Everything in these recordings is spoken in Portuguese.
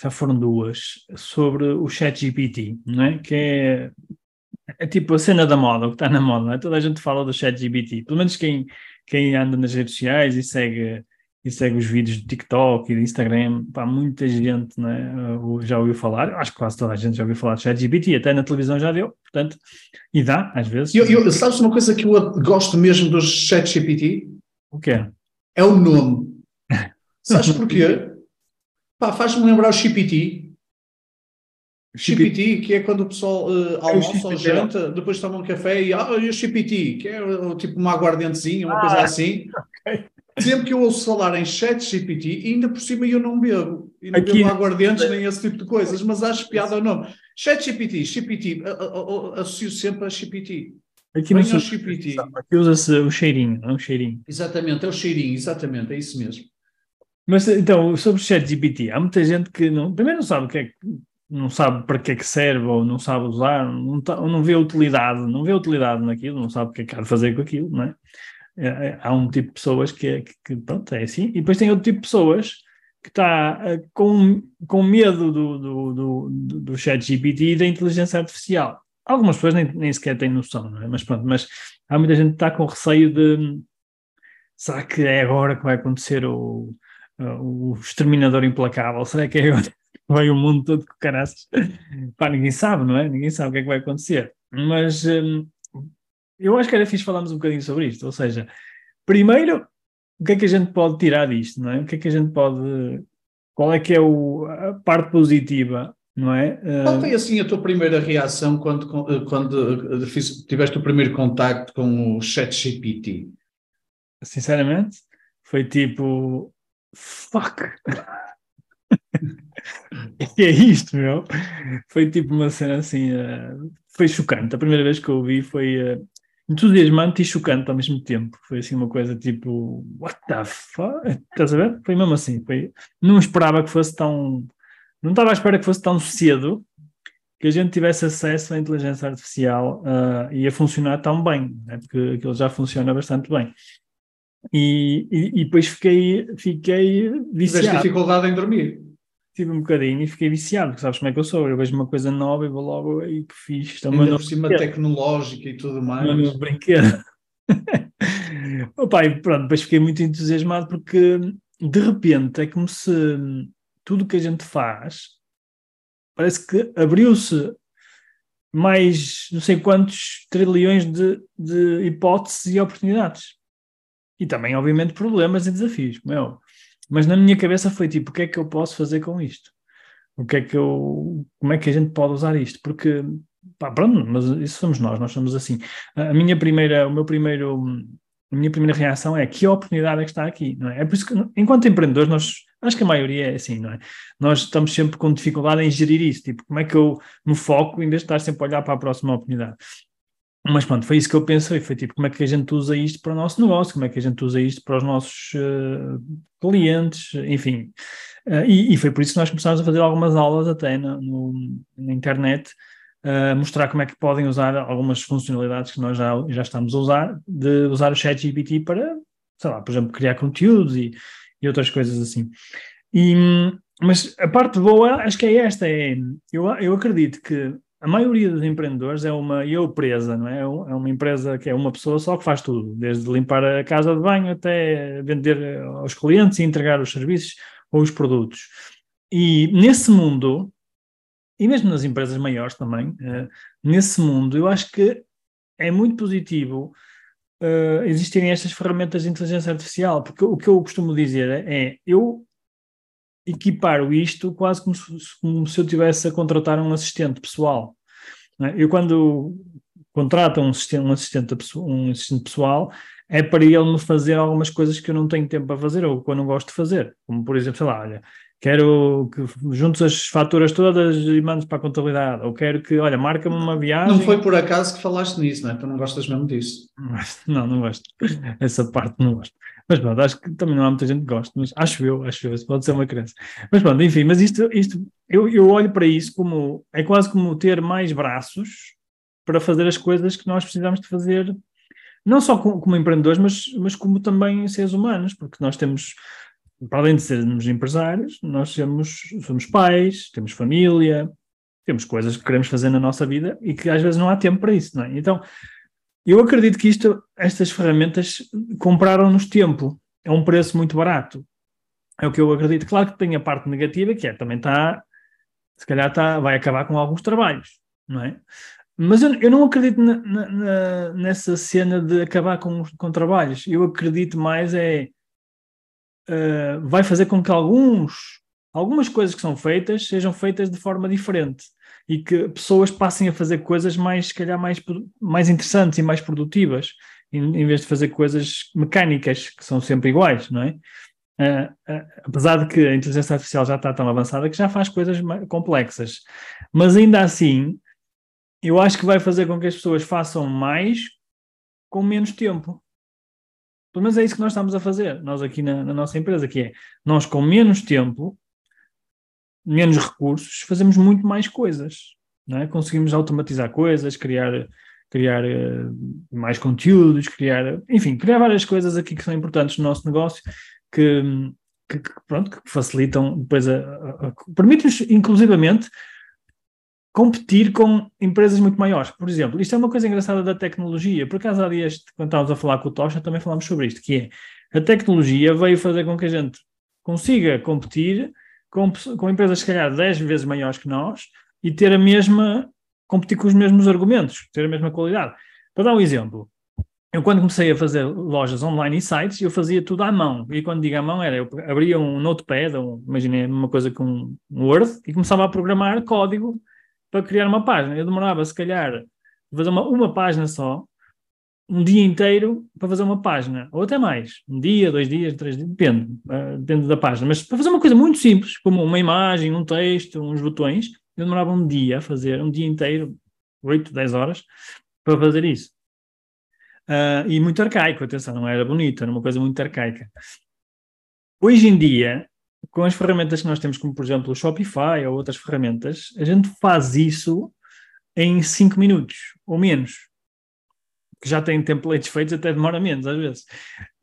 já foram duas, sobre o ChatGPT, não é? Que é, é tipo a cena da moda, o que está na moda, não é? Toda a gente fala do ChatGPT, pelo menos quem, quem anda nas redes sociais e segue, e segue os vídeos do TikTok e do Instagram, pá, muita gente é? Já ouviu falar, acho que quase toda a gente já ouviu falar do ChatGPT, até na televisão já deu, portanto, e dá, às vezes. Eu, eu, sabes uma coisa que eu gosto mesmo do ChatGPT? O quê? É o nome. Sabes porquê? Pá, faz-me lembrar o GPT. GPT, que é quando o pessoal uh, almoça ou janta, depois toma um café e, ah, e o GPT, que é uh, tipo uma aguardentezinha, uma ah, coisa assim. Okay. Sempre que eu ouço falar em chat GPT, ainda por cima eu não bebo. E não Aqui... bebo aguardentes nem esse tipo de coisas, mas acho piada o nome. Chat GPT, GPT, associo sempre a GPT. Aqui no GPT. Aqui usa-se o cheirinho, é um cheirinho. Exatamente, é o cheirinho, exatamente, é isso mesmo. Mas então, sobre o chat GPT, há muita gente que não, primeiro não sabe o que é não sabe para que é que serve ou não sabe usar, não, tá, não vê utilidade, não vê utilidade naquilo, não sabe o que é que há de fazer com aquilo, não é? é, é há um tipo de pessoas que, é, que, que, pronto, é assim, e depois tem outro tipo de pessoas que está uh, com, com medo do, do, do, do chat GPT e da inteligência artificial. Algumas pessoas nem, nem sequer têm noção, não é? Mas pronto, mas há muita gente que está com receio de será que é agora que vai acontecer o, uh, o exterminador implacável? Será que é agora? vai o mundo todo com caraças. Pá, ninguém sabe, não é? Ninguém sabe o que é que vai acontecer. Mas hum, eu acho que era fixe falarmos um bocadinho sobre isto. Ou seja, primeiro, o que é que a gente pode tirar disto, não é? O que é que a gente pode. Qual é que é o, a parte positiva, não é? Qual foi assim a tua primeira reação quando, quando fiz, tiveste o primeiro contacto com o ChatGPT? Sinceramente, foi tipo. Fuck! que é isto, meu? Foi tipo uma cena assim, uh, foi chocante. A primeira vez que eu ouvi foi uh, entusiasmante e chocante ao mesmo tempo. Foi assim uma coisa tipo, what the fuck? Estás a ver? Foi mesmo assim. Foi... Não esperava que fosse tão. Não estava à espera que fosse tão cedo que a gente tivesse acesso à inteligência artificial uh, e a funcionar tão bem, né? porque aquilo já funciona bastante bem. E, e, e depois fiquei, fiquei viciado. Tiveste dificuldade em dormir? tive um bocadinho e fiquei viciado, porque sabes como é que eu sou, eu vejo uma coisa nova e vou logo aí que fiz. Também Ainda por cima brinquedo. tecnológica e tudo mais. No meu brinquedo. Opa, e pronto, depois fiquei muito entusiasmado porque de repente é como se tudo o que a gente faz parece que abriu-se mais não sei quantos trilhões de, de hipóteses e oportunidades. E também, obviamente, problemas e desafios, meu. Mas na minha cabeça foi tipo, o que é que eu posso fazer com isto? O que é que eu, como é que a gente pode usar isto? Porque, pá, pronto, mas isso somos nós, nós somos assim. A minha primeira, o meu primeiro, a minha primeira reação é que oportunidade é que está aqui, não é? É por isso que, enquanto empreendedores, nós, acho que a maioria é assim, não é? Nós estamos sempre com dificuldade em gerir isso, tipo, como é que eu me foco em vez de estar sempre a olhar para a próxima oportunidade? Mas pronto, foi isso que eu pensei, foi tipo, como é que a gente usa isto para o nosso negócio, como é que a gente usa isto para os nossos uh, clientes, enfim. Uh, e, e, foi por isso que nós começámos a fazer algumas aulas até no, no, na internet, uh, mostrar como é que podem usar algumas funcionalidades que nós já, já estamos a usar, de usar o chat GPT para, sei lá, por exemplo, criar conteúdos e, e outras coisas assim. E, mas a parte boa, acho que é esta, é, eu, eu acredito que a maioria dos empreendedores é uma eu presa, não é? É uma empresa que é uma pessoa só que faz tudo, desde limpar a casa de banho até vender aos clientes e entregar os serviços ou os produtos. E nesse mundo, e mesmo nas empresas maiores também, uh, nesse mundo, eu acho que é muito positivo uh, existirem estas ferramentas de inteligência artificial, porque o que eu costumo dizer é, eu equiparo isto quase como se, como se eu tivesse a contratar um assistente pessoal. É? Eu quando contrato um assistente, um, assistente, um assistente pessoal, é para ele me fazer algumas coisas que eu não tenho tempo para fazer ou que eu não gosto de fazer. Como, por exemplo, sei lá, olha, quero que juntes as faturas todas e mandes para a contabilidade, ou quero que, olha, marca-me uma viagem. Não foi por acaso que falaste nisso, não é? Tu não gostas mesmo disso. Não, não gosto. Essa parte não gosto. Mas pronto, acho que também não há muita gente que gosta, mas acho eu, acho eu, isso pode ser uma crença. Mas pronto, enfim, mas isto, isto eu, eu olho para isso como, é quase como ter mais braços para fazer as coisas que nós precisamos de fazer, não só como, como empreendedores, mas, mas como também seres humanos, porque nós temos para além de sermos empresários, nós somos, somos pais, temos família, temos coisas que queremos fazer na nossa vida e que às vezes não há tempo para isso, não é? Então, eu acredito que isto, estas ferramentas compraram-nos tempo, é um preço muito barato. É o que eu acredito. Claro que tem a parte negativa, que é também está, se calhar está, vai acabar com alguns trabalhos, não é? Mas eu, eu não acredito na, na, nessa cena de acabar com, com trabalhos. Eu acredito mais é uh, vai fazer com que alguns, algumas coisas que são feitas sejam feitas de forma diferente e que pessoas passem a fazer coisas mais, se calhar, mais, mais interessantes e mais produtivas, em, em vez de fazer coisas mecânicas que são sempre iguais, não é? Uh, uh, apesar de que a inteligência artificial já está tão avançada que já faz coisas complexas, mas ainda assim, eu acho que vai fazer com que as pessoas façam mais com menos tempo. Pelo menos é isso que nós estamos a fazer, nós aqui na, na nossa empresa, que é, nós com menos tempo, menos recursos, fazemos muito mais coisas, não é? Conseguimos automatizar coisas, criar, criar uh, mais conteúdos, criar, enfim, criar várias coisas aqui que são importantes no nosso negócio, que, que, que pronto, que facilitam depois a, a, a permite-nos, inclusivamente, competir com empresas muito maiores. Por exemplo, isto é uma coisa engraçada da tecnologia. Por acaso, há dias, quando estávamos a falar com o Tocha, também falámos sobre isto, que é a tecnologia veio fazer com que a gente consiga competir com, com empresas, se calhar, 10 vezes maiores que nós e ter a mesma, competir com os mesmos argumentos, ter a mesma qualidade. Para dar um exemplo, eu quando comecei a fazer lojas online e sites, eu fazia tudo à mão. E quando digo à mão, era eu abria um notepad, ou, imaginei uma coisa com um Word, e começava a programar código para criar uma página. Eu demorava, se calhar, fazer uma, uma página só, um dia inteiro para fazer uma página, ou até mais, um dia, dois dias, três dias, depende, uh, depende da página, mas para fazer uma coisa muito simples, como uma imagem, um texto, uns botões, eu demorava um dia a fazer, um dia inteiro, 8, 10 horas, para fazer isso. Uh, e muito arcaico, atenção, não era bonito, era uma coisa muito arcaica. Hoje em dia, com as ferramentas que nós temos, como por exemplo o Shopify ou outras ferramentas, a gente faz isso em 5 minutos ou menos. Que já tem templates feitos, até demora menos às vezes.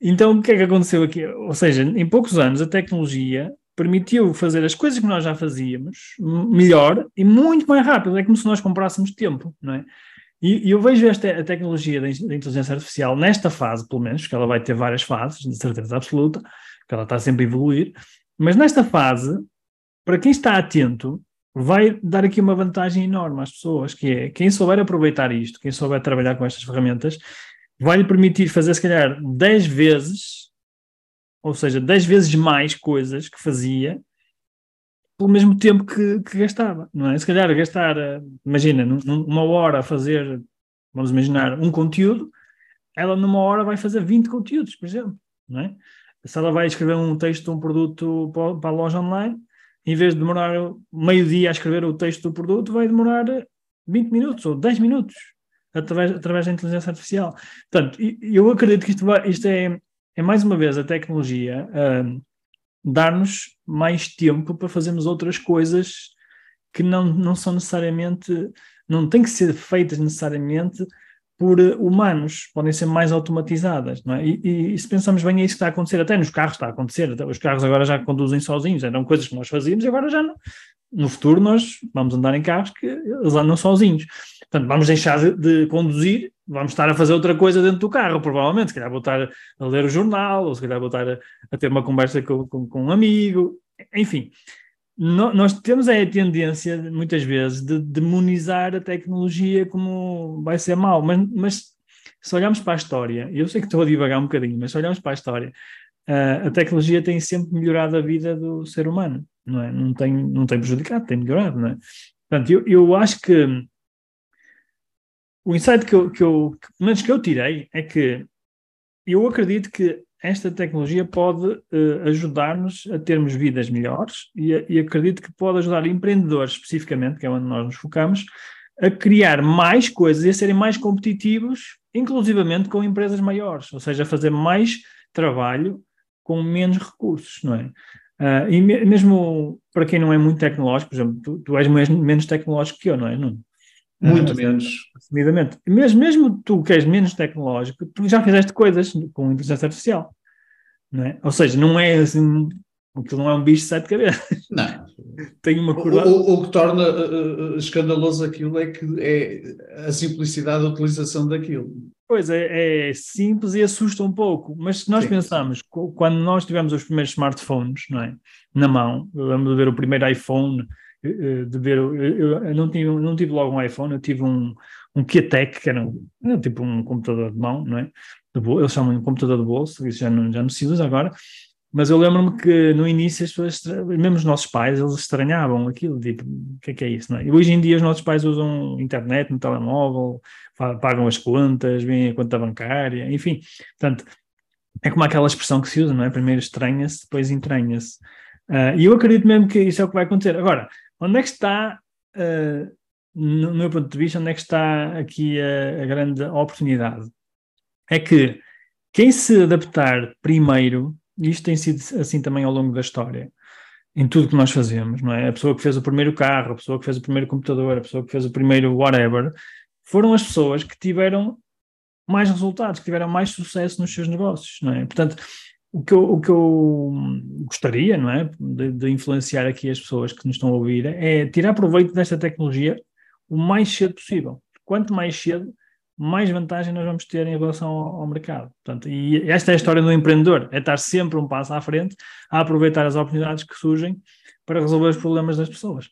Então, o que é que aconteceu aqui? Ou seja, em poucos anos a tecnologia permitiu fazer as coisas que nós já fazíamos melhor e muito mais rápido. É como se nós comprássemos tempo, não é? E, e eu vejo esta a tecnologia da inteligência artificial nesta fase, pelo menos, que ela vai ter várias fases, de certeza absoluta, que ela está sempre a evoluir, mas nesta fase, para quem está atento, vai dar aqui uma vantagem enorme às pessoas, que é quem souber aproveitar isto, quem souber trabalhar com estas ferramentas, vai lhe permitir fazer, se calhar, 10 vezes, ou seja, 10 vezes mais coisas que fazia pelo mesmo tempo que, que gastava, não é? Se calhar gastar, imagina, uma hora a fazer, vamos imaginar, um conteúdo, ela numa hora vai fazer 20 conteúdos, por exemplo, não é? se ela vai escrever um texto um produto para a loja online, em vez de demorar meio dia a escrever o texto do produto, vai demorar 20 minutos ou 10 minutos através, através da inteligência artificial. Portanto, eu acredito que isto, vai, isto é, é mais uma vez a tecnologia uh, dar-nos mais tempo para fazermos outras coisas que não, não são necessariamente, não têm que ser feitas necessariamente por eh, humanos, podem ser mais automatizadas, não é? E, e, e, se pensamos bem, é isso que está a acontecer, até nos carros está a acontecer, os carros agora já conduzem sozinhos, eram coisas que nós fazíamos e agora já não. No futuro nós vamos andar em carros que eles andam sozinhos. Portanto, vamos deixar de, de conduzir, vamos estar a fazer outra coisa dentro do carro, provavelmente, se calhar vou estar a ler o jornal, ou se calhar vou estar a, a ter uma conversa com, com, com um amigo, enfim no, nós temos a tendência, muitas vezes, de demonizar a tecnologia como vai ser mau, mas, mas se olharmos para a história, eu sei que estou a divagar um bocadinho, mas se olharmos para a história, uh, a tecnologia tem sempre melhorado a vida do ser humano, não é? Não tem, não tem prejudicado, tem melhorado, não é? Portanto, eu, eu acho que o insight que eu, que eu, que, menos que eu tirei, é que eu acredito que esta tecnologia pode uh, ajudar-nos a termos vidas melhores e, e, acredito que pode ajudar empreendedores, especificamente, que é onde nós nos focamos, a criar mais coisas e a serem mais competitivos, inclusivamente com empresas maiores, ou seja, a fazer mais trabalho com menos recursos, não é? Uh, e me, mesmo para quem não é muito tecnológico, por exemplo, tu, tu és menos tecnológico que eu, não é? Não, muito menos. Assumidamente. Mesmo, mesmo tu que és menos tecnológico, tu já fizeste coisas com inteligência artificial, não é? Ou seja, não é assim, aquilo não é um bicho de sete cabeças. Não. Tem uma curva. O, o, o, que torna uh, escandaloso aquilo é que é a simplicidade da utilização daquilo. Pois é, é, simples e assusta um pouco, mas se nós Sim. pensamos, quando nós tivemos os primeiros smartphones não é, na mão, eu lembro de ver o primeiro iPhone, de ver, eu, não, tive, não tive logo um iPhone, eu tive um, um Kiatec, que era, um, tipo um computador de mão, não é? De bolso, eles chamam de computador de bolso, isso já não, já não se usa agora, mas eu lembro-me que no início as pessoas, mesmo os nossos pais, eles estranhavam aquilo, tipo, o que é que é isso, não é? E hoje em dia os nossos pais usam internet no telemóvel, pagam as contas, vêm a conta bancária, enfim. Portanto, é como aquela expressão que se usa, não é? Primeiro estranha-se, depois entranha-se. Uh, e eu acredito mesmo que isso é o que vai acontecer. Agora, onde é que está, uh, no meu ponto de vista, onde é que está aqui a, a grande oportunidade? É que quem se adaptar primeiro isto tem sido assim também ao longo da história, em tudo que nós fazemos, não é? A pessoa que fez o primeiro carro, a pessoa que fez o primeiro computador, a pessoa que fez o primeiro whatever, foram as pessoas que tiveram mais resultados, que tiveram mais sucesso nos seus negócios, não é? Portanto, o que eu, o que eu gostaria, não é, de, de, influenciar aqui as pessoas que nos estão a ouvir, é tirar proveito desta tecnologia o mais cedo possível. Quanto mais cedo, mais vantagem nós vamos ter em relação ao, ao, mercado. Portanto, e esta é a história do empreendedor, é estar sempre um passo à frente, a aproveitar as oportunidades que surgem para resolver os problemas das pessoas.